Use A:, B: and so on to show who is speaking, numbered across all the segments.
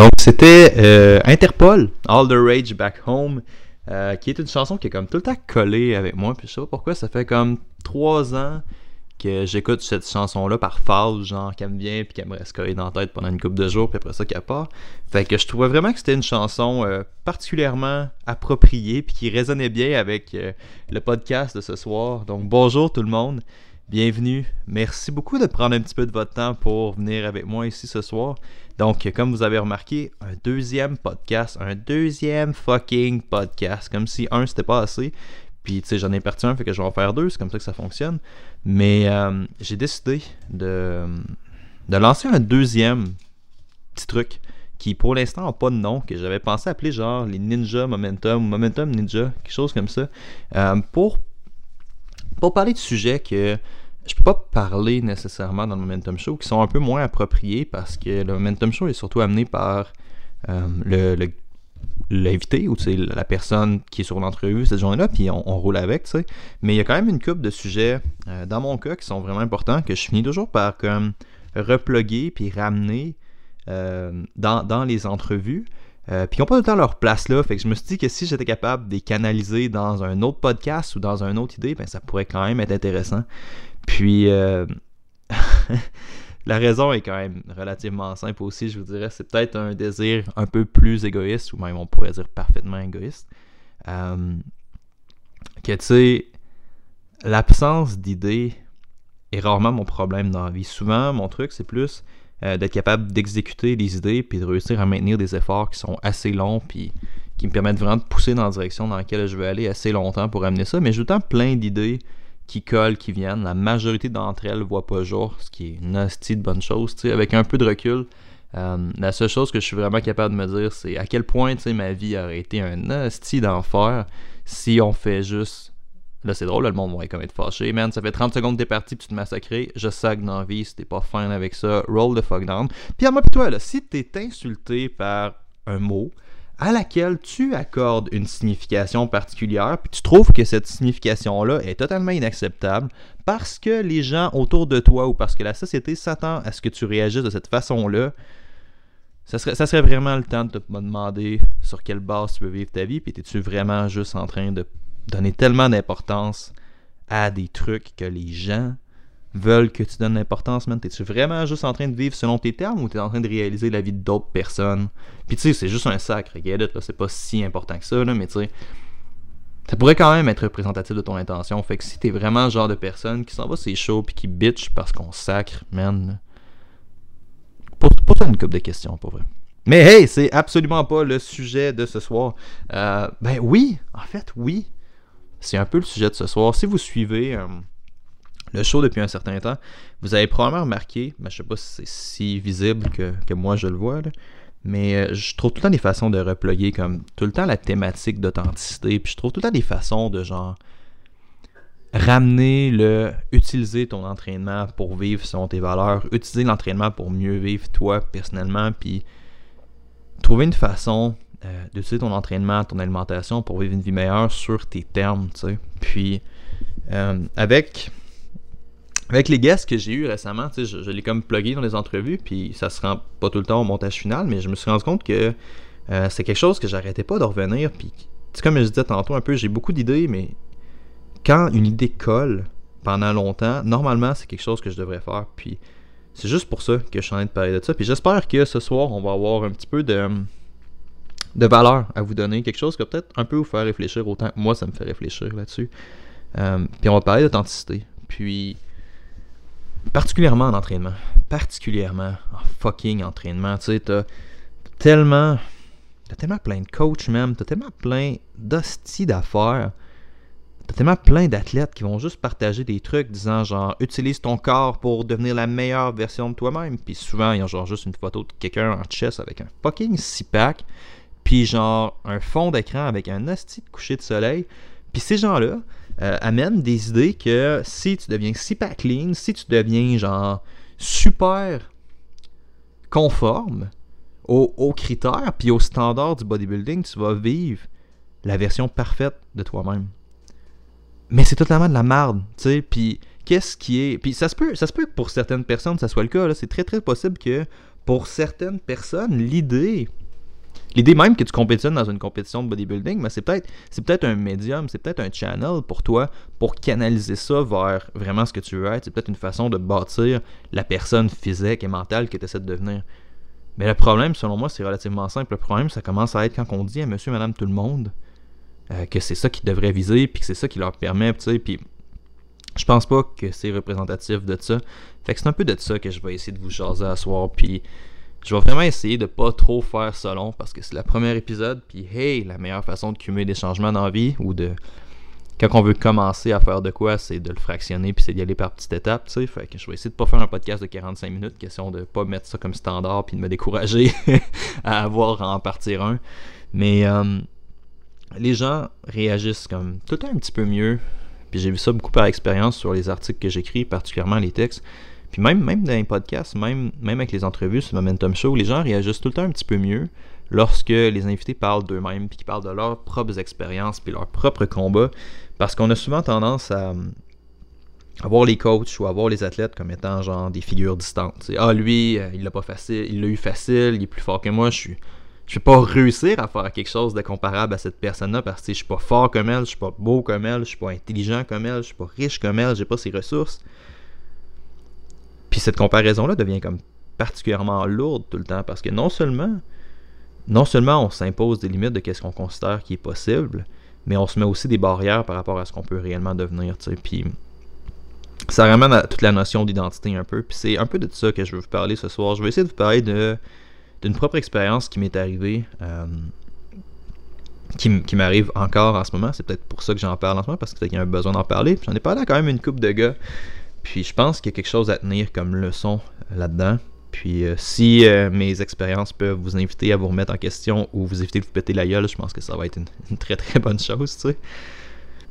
A: Donc, c'était euh, Interpol, All the Rage Back Home, euh, qui est une chanson qui est comme tout le temps collée avec moi. Puis je sais pas pourquoi, ça fait comme trois ans que j'écoute cette chanson-là par phase, genre qu'elle me vient puis qu'elle me reste collée dans la tête pendant une couple de jours, puis après ça qu'elle part. Fait que je trouvais vraiment que c'était une chanson euh, particulièrement appropriée puis qui résonnait bien avec le podcast de ce soir. Donc bonjour tout le monde, bienvenue. Merci beaucoup de prendre un petit peu de votre temps pour venir avec moi ici ce soir. Donc, comme vous avez remarqué, un deuxième podcast, un deuxième fucking podcast, comme si un c'était pas assez. Puis, tu sais, j'en ai parti un, fait que je vais en faire deux, c'est comme ça que ça fonctionne. Mais euh, j'ai décidé de, de lancer un deuxième petit truc qui, pour l'instant, n'a pas de nom, que j'avais pensé appeler genre les Ninja Momentum, Momentum Ninja, quelque chose comme ça, euh, pour, pour parler de sujets que je peux pas parler nécessairement dans le Momentum Show, qui sont un peu moins appropriés parce que le Momentum Show est surtout amené par euh, le, l'invité ou la personne qui est sur l'entrevue cette journée-là, puis on, roule avec, tu sais. Mais il y a quand même une coupe de sujets, euh, dans mon cas, qui sont vraiment importants, que je finis toujours par comme reploguer puis ramener euh, dans, les entrevues. puis ils n'ont pas tout le temps leur place là. Fait que je me suis dit que si j'étais capable de les canaliser dans un autre podcast ou dans une autre idée, ben ça pourrait quand même être intéressant. Puis, euh, la raison est quand même relativement simple aussi, je vous dirais. C'est peut-être un désir un peu plus égoïste, ou même on pourrait dire parfaitement égoïste. Euh, que tu sais, l'absence d'idées est rarement mon problème dans la vie. Souvent, mon truc, c'est plus euh, d'être capable d'exécuter les idées puis de réussir à maintenir des efforts qui sont assez longs puis qui me permettent vraiment de pousser dans la direction dans laquelle je veux aller assez longtemps pour amener ça. Mais j'ai autant plein d'idées qui collent, qui viennent. La majorité d'entre elles ne voient pas jour, ce qui est une hostie de bonne chose. Avec un peu de recul, euh, la seule chose que je suis vraiment capable de me dire, c'est à quel point ma vie aurait été un hostie d'enfer si on fait juste. Là, c'est drôle, le monde va comme être fâché. Man, ça fait 30 secondes que t'es parti puis tu te massacré. Je sac dans la vie si t'es pas fin avec ça. Roll the fuck down. Puis à moi, pis toi, là, si t'es insulté par un mot, à laquelle tu accordes une signification particulière, puis tu trouves que cette signification-là est totalement inacceptable parce que les gens autour de toi ou parce que la société s'attend à ce que tu réagisses de cette façon-là, ça serait, ça serait vraiment le temps de te demander sur quelle base tu veux vivre ta vie, puis es-tu vraiment juste en train de donner tellement d'importance à des trucs que les gens veulent que tu donnes l'importance, man? T'es-tu vraiment juste en train de vivre selon tes termes ou t'es en train de réaliser la vie d'autres personnes? Puis tu sais, c'est juste un sacre, get it, là, c'est pas si important que ça, là, mais tu sais, ça pourrait quand même être représentatif de ton intention. Fait que si t'es vraiment le genre de personne qui s'en va c'est chaud puis qui bitch parce qu'on sacre, man, pose, une couple de questions, pour vrai. Mais hey, c'est absolument pas le sujet de ce soir. Euh, ben oui, en fait, oui. C'est un peu le sujet de ce soir. Si vous suivez... Euh, le show depuis un certain temps, vous avez probablement remarqué, mais je sais pas si c'est si visible que, moi je le vois, mais euh, je trouve tout le temps des façons de reploguer comme tout le temps la thématique d'authenticité, puis je trouve tout le temps des façons de genre ramener le utiliser ton entraînement pour vivre selon tes valeurs, utiliser l'entraînement pour mieux vivre toi personnellement, puis trouver une façon euh, d'utiliser ton entraînement, ton alimentation pour vivre une vie meilleure sur tes termes, tu sais. Puis euh, avec avec les guests que j'ai eu récemment, je, je l'ai comme plugué dans les entrevues, puis ça se rend pas tout le temps au montage final, mais je me suis rendu compte que euh, c'est quelque chose que j'arrêtais pas de revenir. Puis, comme je disais tantôt un peu, j'ai beaucoup d'idées, mais quand une idée colle pendant longtemps, normalement, c'est quelque chose que je devrais faire. Puis, c'est juste pour ça que je suis en train de parler de ça. Puis, j'espère que ce soir, on va avoir un petit peu de, de valeur à vous donner. Quelque chose va peut-être un peu vous faire réfléchir autant que moi, ça me fait réfléchir là-dessus. Euh, puis, on va parler d'authenticité. Puis, particulièrement en entraînement, particulièrement en fucking entraînement, tu sais, t'as tellement, t'as tellement plein de coachs même, t'as tellement plein d'hosties d'affaires, t'as tellement plein d'athlètes qui vont juste partager des trucs disant genre utilise ton corps pour devenir la meilleure version de toi-même, puis souvent ils ont genre juste une photo de quelqu'un en chess avec un fucking six-pack, puis genre un fond d'écran avec un hostie de coucher de soleil, puis ces gens-là, euh, amène des idées que si tu deviens super clean, si tu deviens genre super conforme aux, critères puis aux standards du bodybuilding, tu vas vivre la version parfaite de toi-même. Mais c'est totalement de la merde, tu sais, puis qu'est-ce qui est puis ça se peut ça se peut que pour certaines personnes ça soit le cas c'est très très possible que pour certaines personnes, l'idée L'idée même que tu compétitionnes dans une compétition de bodybuilding, mais c'est peut-être c'est peut-être un médium, c'est peut-être un channel pour toi pour canaliser ça vers vraiment ce que tu veux être. C'est peut-être une façon de bâtir la personne physique et mentale que tu essaies de devenir. Mais le problème, selon moi, c'est relativement simple. Le problème, ça commence à être quand on dit à monsieur, madame, tout le monde euh, que c'est ça qu'ils devraient viser, puis que c'est ça qui leur permet, tu sais, puis je pense pas que c'est représentatif de ça. Fait que c'est un peu de ça que je vais essayer de vous jaser à soir, puis je vais vraiment essayer de pas trop faire ça long parce que c'est le premier épisode. Puis, hey, la meilleure façon de cumuler des changements dans la vie ou de. Quand on veut commencer à faire de quoi, c'est de le fractionner puis c'est d'y aller par petites étapes, tu sais. Fait que je vais essayer de pas faire un podcast de 45 minutes, question de pas mettre ça comme standard puis de me décourager à avoir à en partir un. Mais euh, les gens réagissent comme tout un petit peu mieux. Puis j'ai vu ça beaucoup par expérience sur les articles que j'écris, particulièrement les textes. Puis même, même dans les podcasts, même, même avec les entrevues sur Momentum Show, les gens réagissent tout le temps un petit peu mieux lorsque les invités parlent d'eux-mêmes, puis qu'ils parlent de leurs propres expériences, puis leurs propres combats. Parce qu'on a souvent tendance à, voir les coachs ou à voir les athlètes comme étant genre des figures distantes. ah, lui, euh, il l'a pas facile, il l'a eu facile, il est plus fort que moi, je suis. Je vais pas réussir à faire quelque chose de comparable à cette personne-là parce que je suis pas fort comme elle, je suis pas beau comme elle, je suis pas intelligent comme elle, je suis pas riche comme elle, j'ai pas ses ressources. Puis cette comparaison-là devient comme particulièrement lourde tout le temps parce que non seulement, non seulement on s'impose des limites de ce qu'on considère qui est possible, mais on se met aussi des barrières par rapport à ce qu'on peut réellement devenir. Puis ça ramène à toute la notion d'identité un peu. Puis c'est un peu de ça que je veux vous parler ce soir. Je vais essayer de vous parler d'une propre expérience qui m'est arrivée. Euh, qui, m'arrive encore en ce moment. C'est peut-être pour ça que j'en parle en ce moment, parce qu'il y a un besoin d'en parler. J'en ai parlé à quand même une couple de gars puis je pense qu'il y a quelque chose à tenir comme leçon là-dedans. Puis euh, si euh, mes expériences peuvent vous inviter à vous remettre en question ou vous éviter de vous péter la gueule, je pense que ça va être une, très très bonne chose, tu sais.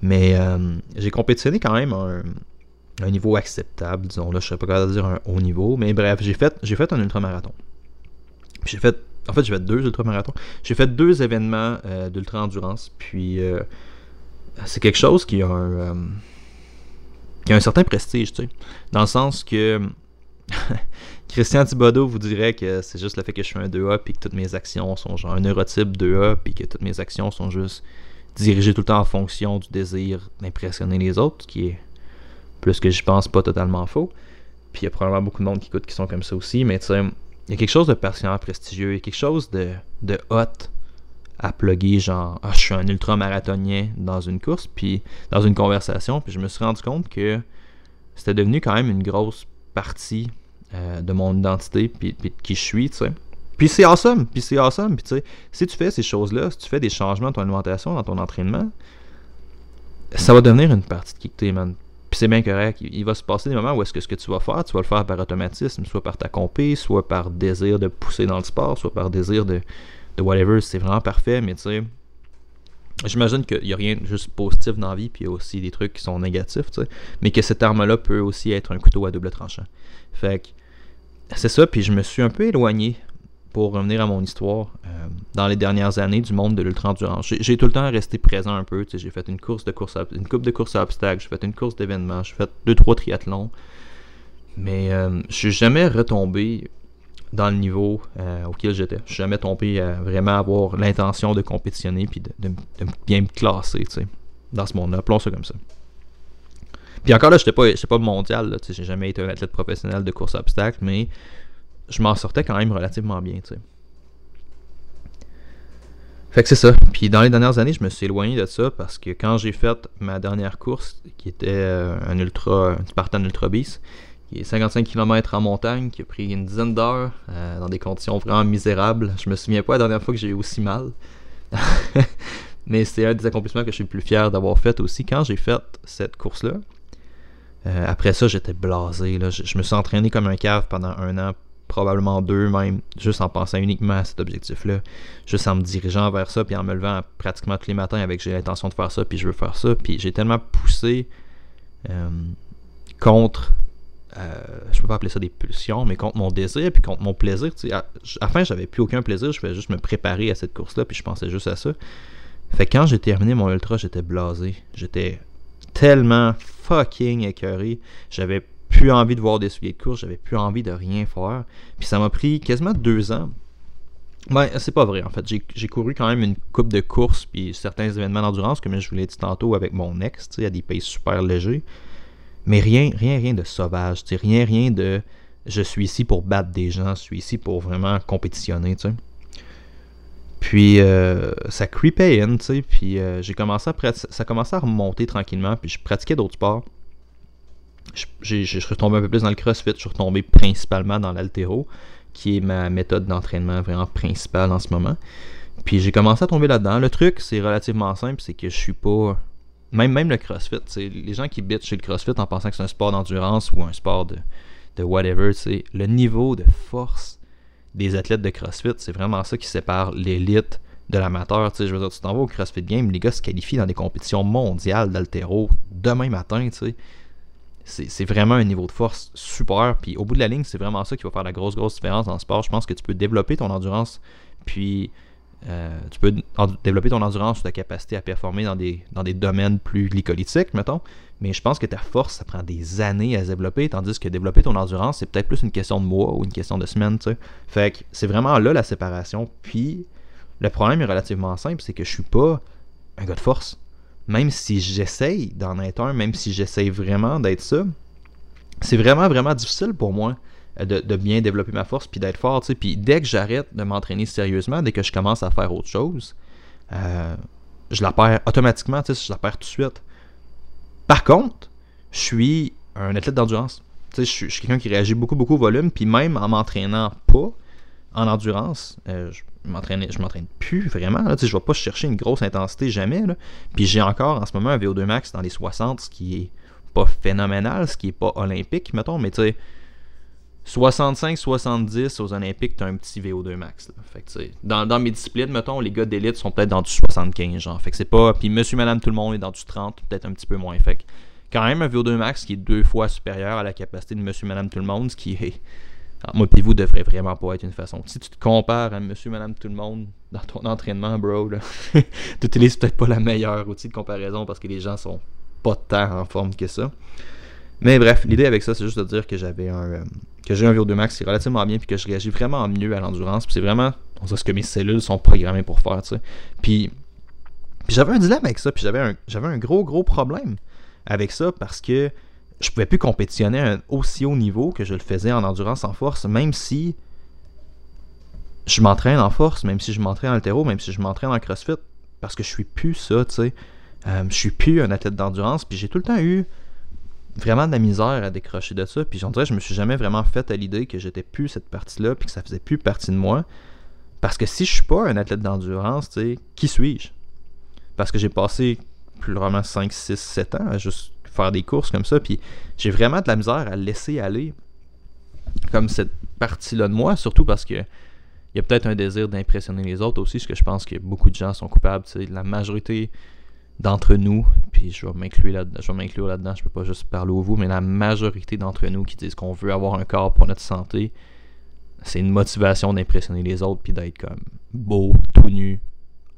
A: Mais euh, j'ai compétitionné quand même à un, niveau acceptable, disons là, je serais pas capable de dire un haut niveau, mais bref, j'ai fait j'ai fait un ultramarathon. J'ai fait en fait, j'ai fait deux ultramarathons. J'ai fait deux événements d'ultra endurance, puis c'est quelque chose qui a un y a un certain prestige, tu sais. Dans le sens que Christian Thibodeau vous dirait que c'est juste le fait que je suis un 2A puis que toutes mes actions sont genre un neurotype 2A puis que toutes mes actions sont juste dirigées tout le temps en fonction du désir d'impressionner les autres, qui est plus que je pense pas totalement faux. Puis il y a probablement beaucoup de monde qui écoute qui sont comme ça aussi, mais tu sais, il y a quelque chose de particulièrement prestigieux, il y a quelque chose de, de hot à plugger genre ah, je suis un ultra-marathonien dans une course, puis dans une conversation, puis je me suis rendu compte que c'était devenu quand même une grosse partie euh, de mon identité, puis, de qui je suis, tu sais. Puis c'est awesome, puis c'est awesome, puis tu sais, si tu fais ces choses-là, si tu fais des changements dans ton alimentation, dans ton entraînement, ça va devenir une partie de qui tu es, man. Puis c'est bien correct. Il va se passer des moments où est-ce que ce que tu vas faire, tu vas le faire par automatisme, soit par ta compé, soit par désir de pousser dans le sport, soit par désir de, whatever, c'est vraiment parfait, mais tu sais, j'imagine qu'il n'y a rien juste positif dans la vie, puis il y a aussi des trucs qui sont négatifs, tu sais, mais que cette arme-là peut aussi être un couteau à double tranchant. Fait que, c'est ça, puis je me suis un peu éloigné pour revenir à mon histoire euh, dans les dernières années du monde de l'ultra-endurance. J'ai tout le temps resté présent un peu, tu sais, j'ai fait une course de course à, une coupe de course à obstacles, j'ai fait une course d'événements, j'ai fait deux trois triathlons, mais euh, je suis jamais retombé dans le niveau euh, auquel j'étais. Je suis jamais tombé à vraiment avoir l'intention de compétitionner puis de, bien me classer, tu sais, dans ce monde-là. Appelons ça comme ça. Puis encore là, je pas, pas mondial, tu sais, j'ai jamais été un athlète professionnel de course à obstacles, mais je m'en sortais quand même relativement bien, tu sais. Fait que c'est ça. Puis dans les dernières années, je me suis éloigné de ça parce que quand j'ai fait ma dernière course, qui était euh, un ultra, un Spartan Ultra Beast, qui est 55 km en montagne, qui a pris une dizaine d'heures euh, dans des conditions vraiment misérables. Je me souviens pas la dernière fois que j'ai eu aussi mal. Mais c'est un des accomplissements que je suis le plus fier d'avoir fait aussi. Quand j'ai fait cette course-là, euh, après ça, j'étais blasé. Je, me suis entraîné comme un cave pendant un an, probablement deux même, juste en pensant uniquement à cet objectif-là. Juste en me dirigeant vers ça, puis en me levant pratiquement tous les matins avec j'ai l'intention de faire ça, puis je veux faire ça. Puis j'ai tellement poussé euh, contre euh, je peux pas appeler ça des pulsions, mais contre mon désir puis contre mon plaisir. À, à la fin, j'avais plus aucun plaisir, je vais juste me préparer à cette course-là, puis je pensais juste à ça. Fait quand j'ai terminé mon ultra, j'étais blasé. J'étais tellement fucking écœuré. J'avais plus envie de voir des souliers de course, j'avais plus envie de rien faire. Puis ça m'a pris quasiment deux ans. Ben, c'est pas vrai en fait. J'ai couru quand même une coupe de courses puis certains événements d'endurance, comme je vous l'ai dit tantôt avec mon ex, a des pays super légers. Mais rien, rien, rien de sauvage, rien, rien de je suis ici pour battre des gens, je suis ici pour vraiment compétitionner, tu sais. Puis euh, ça creepait in, tu sais, puis euh, j'ai commencé à ça commençait à remonter tranquillement, puis je pratiquais d'autres sports. Je, suis retombé un peu plus dans le crossfit, je suis retombé principalement dans l'altéro, qui est ma méthode d'entraînement vraiment principale en ce moment. Puis j'ai commencé à tomber là-dedans. Le truc, c'est relativement simple, c'est que je suis pas. Même, le crossfit, les gens qui bitchent chez le crossfit en pensant que c'est un sport d'endurance ou un sport de, de whatever, le niveau de force des athlètes de CrossFit. C'est vraiment ça qui sépare l'élite de l'amateur. Je veux dire, tu t'en vas au CrossFit Game, les gars se qualifient dans des compétitions mondiales d'altéro demain matin, tu. C'est vraiment un niveau de force super. Puis au bout de la ligne, c'est vraiment ça qui va faire la grosse, grosse différence dans le sport. Je pense que tu peux développer ton endurance, puis euh, tu peux développer ton endurance ou ta capacité à performer dans des, dans des domaines plus glycolytiques, mettons. Mais je pense que ta force, ça prend des années à se développer, tandis que développer ton endurance, c'est peut-être plus une question de mois ou une question de semaines, tu sais. Fait que c'est vraiment là la séparation. Puis le problème est relativement simple, c'est que je suis pas un gars de force. Même si j'essaye d'en être un, même si j'essaye vraiment d'être ça, c'est vraiment, vraiment difficile pour moi de, bien développer ma force puis d'être fort, tu sais. Puis dès que j'arrête de m'entraîner sérieusement, dès que je commence à faire autre chose, euh, je la perds automatiquement, tu sais, je la perds tout de suite. Par contre, je suis un athlète d'endurance. Je suis, je suis quelqu'un qui réagit beaucoup, beaucoup au volume, puis même en m'entraînant pas en endurance, euh, je m'entraîne je m'entraîne plus vraiment. Là, je ne vais pas chercher une grosse intensité jamais. Là. Puis j'ai encore en ce moment un VO2 max dans les 60, ce qui est pas phénoménal, ce qui est pas olympique, mettons, mais tu sais, 65-70 aux Olympiques, tu as un petit VO2 max. Que, dans, mes disciplines, mettons, les gars d'élite sont peut-être dans du 75, genre. Fait que c'est pas. Puis monsieur, madame, tout le monde est dans du 30, peut-être un petit peu moins. Fait que, quand même, un VO2 max qui est deux fois supérieur à la capacité de monsieur, madame, tout le monde, ce qui est. moi, puis vous, devrait vraiment pas être une façon. Si tu te compares à monsieur, madame, tout le monde dans ton entraînement, bro, tu utilises peut-être pas la meilleure outil de comparaison parce que les gens sont pas tant en forme que ça. Mais bref, l'idée avec ça, c'est juste de dire que j'avais un. Euh, que j'ai un VO2 max qui est relativement bien, puis que je réagis vraiment mieux à l'endurance. Puis c'est vraiment. On sait ce que mes cellules sont programmées pour faire, tu sais. Puis, j'avais un dilemme avec ça, puis j'avais un, j'avais un gros, gros problème avec ça parce que je pouvais plus compétitionner à un aussi haut niveau que je le faisais en endurance en force, même si je m'entraîne en force, même si je m'entraîne en altéro, même si je m'entraîne en crossfit, parce que je suis plus ça, tu sais. Euh, je suis plus un athlète d'endurance, puis j'ai tout le temps eu vraiment de la misère à décrocher de ça. Puis j'en dirais, je me suis jamais vraiment fait à l'idée que j'étais plus cette partie-là, puis que ça faisait plus partie de moi. Parce que si je suis pas un athlète d'endurance, tu sais, qui suis-je? Parce que j'ai passé plus vraiment 5, 6, 7 ans à juste faire des courses comme ça, puis j'ai vraiment de la misère à laisser aller comme cette partie-là de moi, surtout parce que il y a peut-être un désir d'impressionner les autres aussi, ce que je pense que beaucoup de gens sont coupables. La majorité d'entre nous, puis je vais m'inclure là-dedans, m'inclure là-dedans, je peux pas juste parler au vous, mais la majorité d'entre nous qui disent qu'on veut avoir un corps pour notre santé, c'est une motivation d'impressionner les autres puis d'être comme beau, tout nu,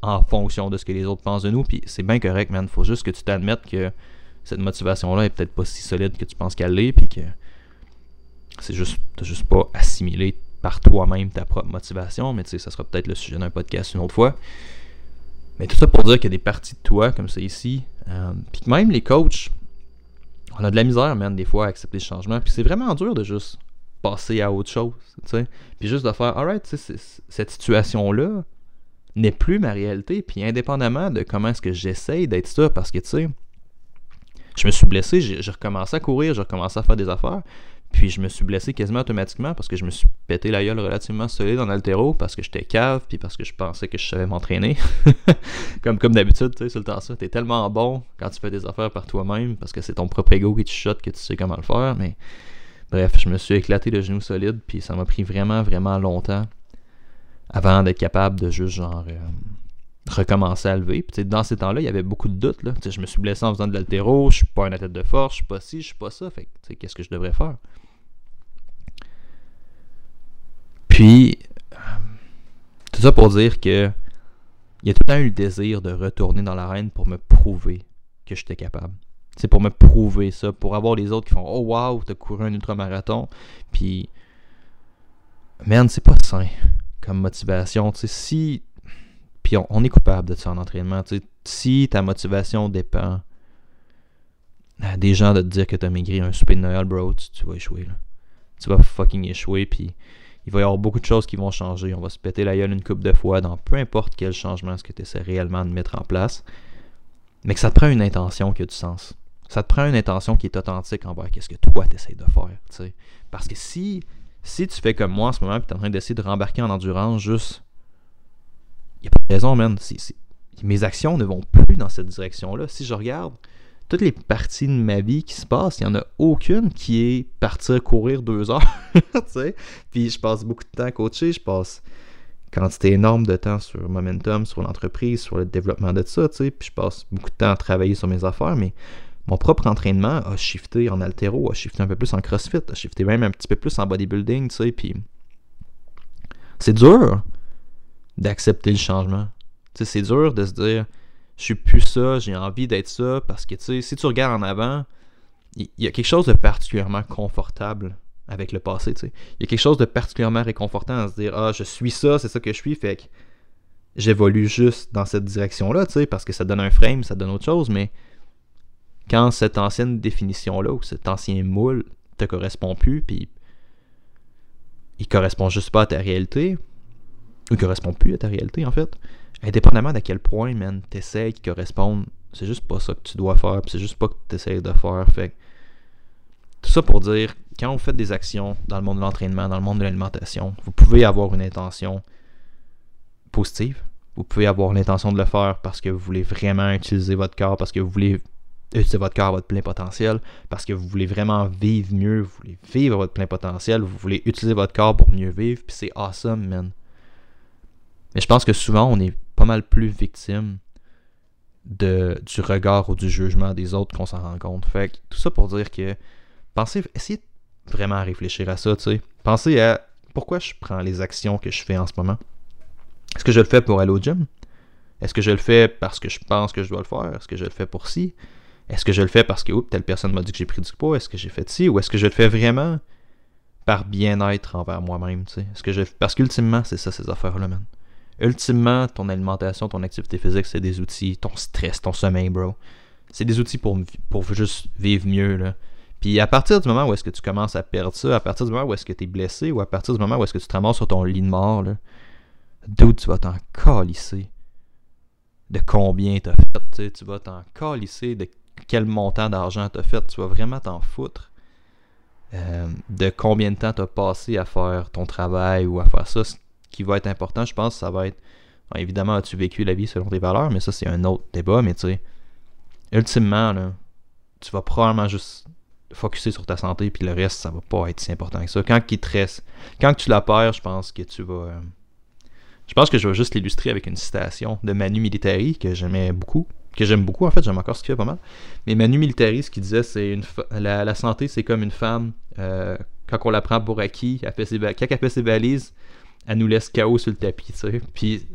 A: en fonction de ce que les autres pensent de nous, puis c'est bien correct, man. Faut juste que tu t'admettes que cette motivation-là est peut-être pas si solide que tu penses qu'elle l'est, puis que c'est juste, t'as juste pas assimilé par toi-même ta propre motivation, mais tu sais, ça sera peut-être le sujet d'un podcast une autre fois. Mais tout ça pour dire qu'il y a des parties de toi, comme c'est ici. Euh, puis même les coachs, on a de la misère, man, des fois, à accepter le changement. Puis c'est vraiment dur de juste passer à autre chose, tu. Puis juste de faire, alright, cette situation-là n'est plus ma réalité. Puis indépendamment de comment est-ce que j'essaye d'être ça, parce que, tu sais, je me suis blessé, j'ai recommencé à courir, j'ai recommencé à faire des affaires. Puis je me suis blessé quasiment automatiquement parce que je me suis pété la gueule relativement solide en altéro parce que j'étais cave puis parce que je pensais que je savais m'entraîner. comme comme d'habitude, tu sais, c'est le temps ça. T'es tellement bon quand tu fais des affaires par toi-même parce que c'est ton propre ego qui te chuchote que tu sais comment le faire. Mais bref, je me suis éclaté le genou solide puis ça m'a pris vraiment, vraiment longtemps avant d'être capable de juste genre euh, recommencer à lever. Puis dans ces temps-là, il y avait beaucoup de doutes. Là. je me suis blessé en faisant de l'altéro, je suis pas un athlète de force, je suis pas ci, je suis pas ça. Fait qu'est-ce que je devrais faire? Puis, euh, tout ça pour dire que il y a tout le temps eu le désir de retourner dans l'arène pour me prouver que j'étais capable. C'est pour me prouver ça, pour avoir les autres qui font Oh wow, t'as couru un ultramarathon. Puis, man, c'est pas sain comme motivation. Si. Puis on, est coupable de ça en entraînement. Si ta motivation dépend des gens de te dire que t'as maigri un souper de Noël, bro, tu, vas échouer. Là. Tu vas fucking échouer. Puis il va y avoir beaucoup de choses qui vont changer. On va se péter la gueule une coupe de fois dans peu importe quel changement ce que tu essaies réellement de mettre en place. Mais que ça te prend une intention qui a du sens. Ça te prend une intention qui est authentique envers ce que toi tu essaies de faire. Parce que si, si tu fais comme moi en ce moment et tu es en train d'essayer de rembarquer en endurance, juste. Il n'y a pas de raison, man. mes actions ne vont plus dans cette direction-là. Si je regarde toutes les parties de ma vie qui se passent, il n'y en a aucune qui est partir courir deux heures. Puis je passe beaucoup de temps à coacher, je passe quantité énorme de temps sur Momentum, sur l'entreprise, sur le développement de ça, puis je passe beaucoup de temps à travailler sur mes affaires, mais mon propre entraînement a shifté en altéro, a shifté un peu plus en crossfit, a shifté même un petit peu plus en bodybuilding, tu sais, puis c'est dur d'accepter le changement. c'est dur de se dire je suis plus ça, j'ai envie d'être ça, parce que tu sais, si tu regardes en avant, il y, a quelque chose de particulièrement confortable avec le passé, tu sais. Il y a quelque chose de particulièrement réconfortant à se dire, ah, je suis ça, c'est ça que je suis, fait que j'évolue juste dans cette direction-là, tu sais, parce que ça donne un frame, ça donne autre chose, mais quand cette ancienne définition-là, ou cet ancien moule te correspond plus, puis il correspond juste pas à ta réalité, ou il correspond plus à ta réalité, en fait, indépendamment de quel point, man, t'essayes qui correspondent, c'est juste pas ça que tu dois faire, c'est juste pas que tu essayes de faire. Fait tout ça pour dire, quand vous faites des actions dans le monde de l'entraînement, dans le monde de l'alimentation, vous pouvez avoir une intention positive. Vous pouvez avoir l'intention de le faire parce que vous voulez vraiment utiliser votre corps, parce que vous voulez utiliser votre corps à votre plein potentiel, parce que vous voulez vraiment vivre mieux, vous voulez vivre à votre plein potentiel, vous voulez utiliser votre corps pour mieux vivre, puis c'est awesome, man. Mais je pense que souvent, on est pas mal plus victime de, du regard ou du jugement des autres qu'on s'en rend compte. Fait que tout ça pour dire que pensez, essayez vraiment à réfléchir à ça, tu sais. Pensez à pourquoi je prends les actions que je fais en ce moment. Est-ce que je le fais pour aller au gym? Est-ce que je le fais parce que je pense que je dois le faire? Est-ce que je le fais pour si? Est-ce que je le fais parce que telle personne m'a dit que j'ai pris du poids? Est-ce que j'ai fait ci? Ou est-ce que je le fais vraiment par bien-être envers moi-même? Est-ce que je... Parce qu'ultimement, c'est ça ces affaires-là, man. Ultimement, ton alimentation, ton activité physique, c'est des outils, ton stress, ton sommeil, bro. C'est des outils pour, pour juste vivre mieux, là. Puis à partir du moment où est-ce que tu commences à perdre ça, à partir du moment où est-ce que tu es blessé, ou à partir du moment où est-ce que tu te ramasses sur ton lit de mort, là, d'où tu vas t'en calisser? De combien t'as fait, tu vas t'en calisser de quel montant d'argent t'as fait, tu vas vraiment t'en foutre euh, de combien de temps t'as passé à faire ton travail ou à faire ça? Qui va être important, je pense, ça va être. évidemment, as-tu vécu la vie selon tes valeurs, mais ça, c'est un autre débat. Mais tu sais, ultimement, là, tu vas probablement juste focuser sur ta santé, puis le reste, ça va pas être si important que ça. Quand il quand tu la perds, je pense que tu vas. Euh, je pense que je vais juste l'illustrer avec une citation de Manu Militari que j'aimais beaucoup, que j'aime beaucoup en fait, j'aime encore ce qu'il fait pas mal. Mais Manu Militari, ce qu'il disait, c'est une la, santé, c'est comme une femme. Euh, quand on la prend pour acquis, elle fait ses, quand elle fait ses valises, elle nous laisse chaos sur le tapis, tu sais. Puis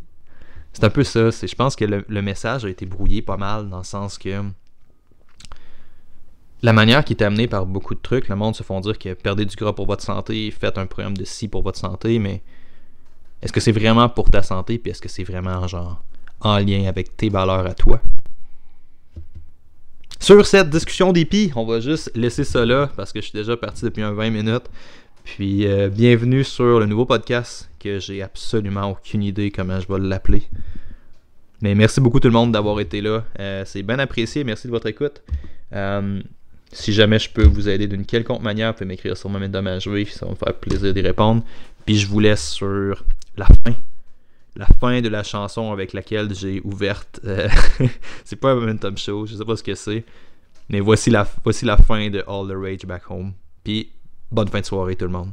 A: c'est un peu ça. Je pense que le, message a été brouillé pas mal dans le sens que la manière qui est amenée par beaucoup de trucs, le monde se font dire que perdez du gras pour votre santé, faites un programme de si pour votre santé, mais est-ce que c'est vraiment pour ta santé, puis est-ce que c'est vraiment genre en lien avec tes valeurs à toi? Sur cette discussion d'épis, on va juste laisser ça là parce que je suis déjà parti depuis un 20 minutes. Puis euh, bienvenue sur le nouveau podcast que j'ai absolument aucune idée comment je vais l'appeler. Mais merci beaucoup tout le monde d'avoir été là. Euh, c'est bien apprécié. Merci de votre écoute. Euh, si jamais je peux vous aider d'une quelconque manière, vous pouvez m'écrire sur Moment Dommage V. Ça va me faire plaisir d'y répondre. Puis je vous laisse sur la fin. La fin de la chanson avec laquelle j'ai ouverte. c'est pas un Momentum Show, je sais pas ce que c'est. Mais voici la, voici la fin de All the Rage Back Home. Puis Bonne fin de soirée tout le monde.